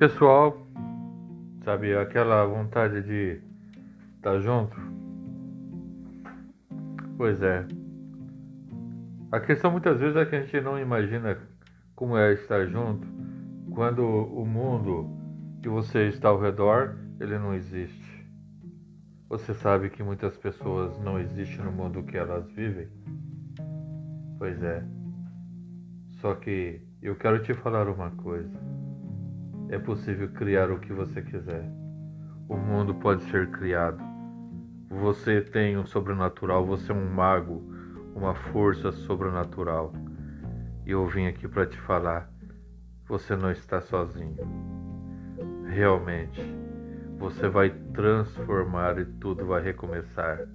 pessoal, sabe, aquela vontade de estar junto. Pois é. A questão muitas vezes é que a gente não imagina como é estar junto quando o mundo que você está ao redor, ele não existe. Você sabe que muitas pessoas não existem no mundo que elas vivem? Pois é. Só que eu quero te falar uma coisa. É possível criar o que você quiser. O mundo pode ser criado. Você tem um sobrenatural, você é um mago, uma força sobrenatural. E eu vim aqui para te falar: você não está sozinho. Realmente você vai transformar e tudo vai recomeçar.